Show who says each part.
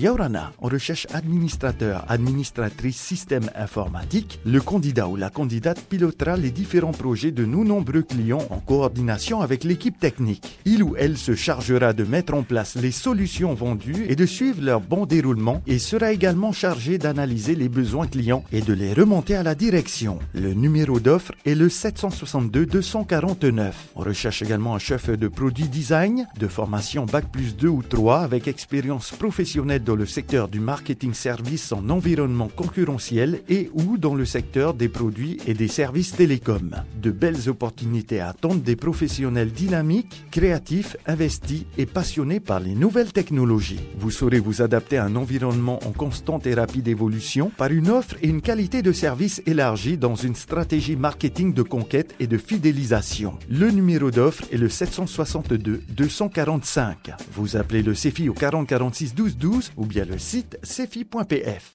Speaker 1: Yaurana, recherche administrateur, administratrice système informatique. Le candidat ou la candidate pilotera les différents projets de nos nombreux clients en coordination avec l'équipe technique. Il ou elle se chargera de mettre en place les solutions vendues et de suivre leur bon déroulement et sera également chargé d'analyser les besoins clients et de les remonter à la direction. Le numéro d'offre est le 762 249. On recherche également un chef de produit design de formation Bac plus 2 ou 3 avec expérience professionnelle dans le secteur du marketing service en environnement concurrentiel et ou dans le secteur des produits et des services télécoms. De belles opportunités attendent des professionnels dynamiques, créatifs, investis et passionnés par les nouvelles technologies. Vous saurez vous adapter à un environnement en constante et rapide évolution par une offre et une qualité de service élargie dans une stratégie marketing de conquête et de fidélisation. Le numéro d'offre est le 762 245. Vous appelez le CEFI au 40 46 12 12 ou bien le site cefi.pf.